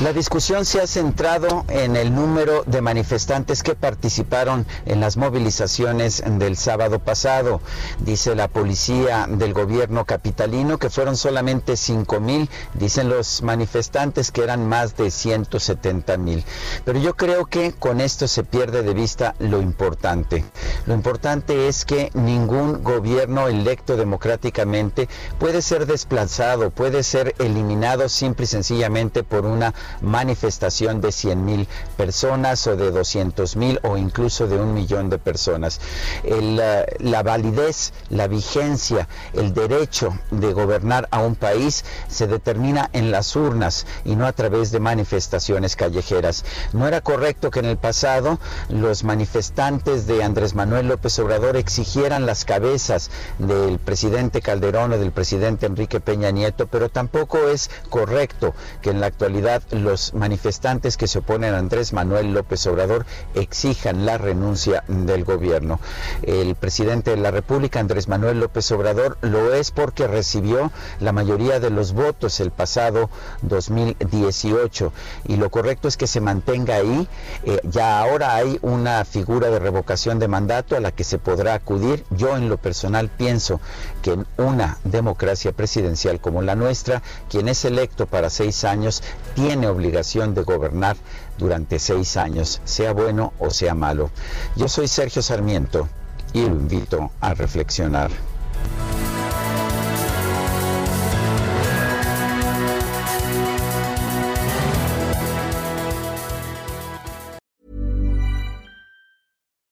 La discusión se ha centrado en el número de manifestantes que participaron en las movilizaciones del sábado pasado. Dice la policía del gobierno capitalino que fueron solamente 5 mil, dicen los manifestantes que eran más de 170 mil. Pero yo creo que con esto se pierde de vista lo importante. Lo importante es que ningún gobierno electo democráticamente puede ser desplazado, puede ser eliminado simple y sencillamente por una manifestación de 100 mil personas o de 200 mil o incluso de un millón de personas. El, uh, la validez, la vigencia, el derecho de gobernar a un país se determina en las urnas y no a través de manifestaciones callejeras. No era correcto que en el pasado los manifestantes de Andrés Manuel López Obrador exigieran las cabezas del presidente Calderón o del presidente Enrique Peña Nieto, pero tampoco es correcto que en la actualidad los manifestantes que se oponen a Andrés Manuel López Obrador exijan la renuncia del gobierno. El presidente de la República, Andrés Manuel López Obrador, lo es porque recibió la mayoría de los votos el pasado 2018 y lo correcto es que se mantenga ahí. Eh, ya ahora hay una figura de revocación de mandato a la que se podrá acudir. Yo en lo personal pienso que en una democracia presidencial como la nuestra, quien es electo para seis años tiene obligación de gobernar durante seis años, sea bueno o sea malo. Yo soy Sergio Sarmiento y lo invito a reflexionar.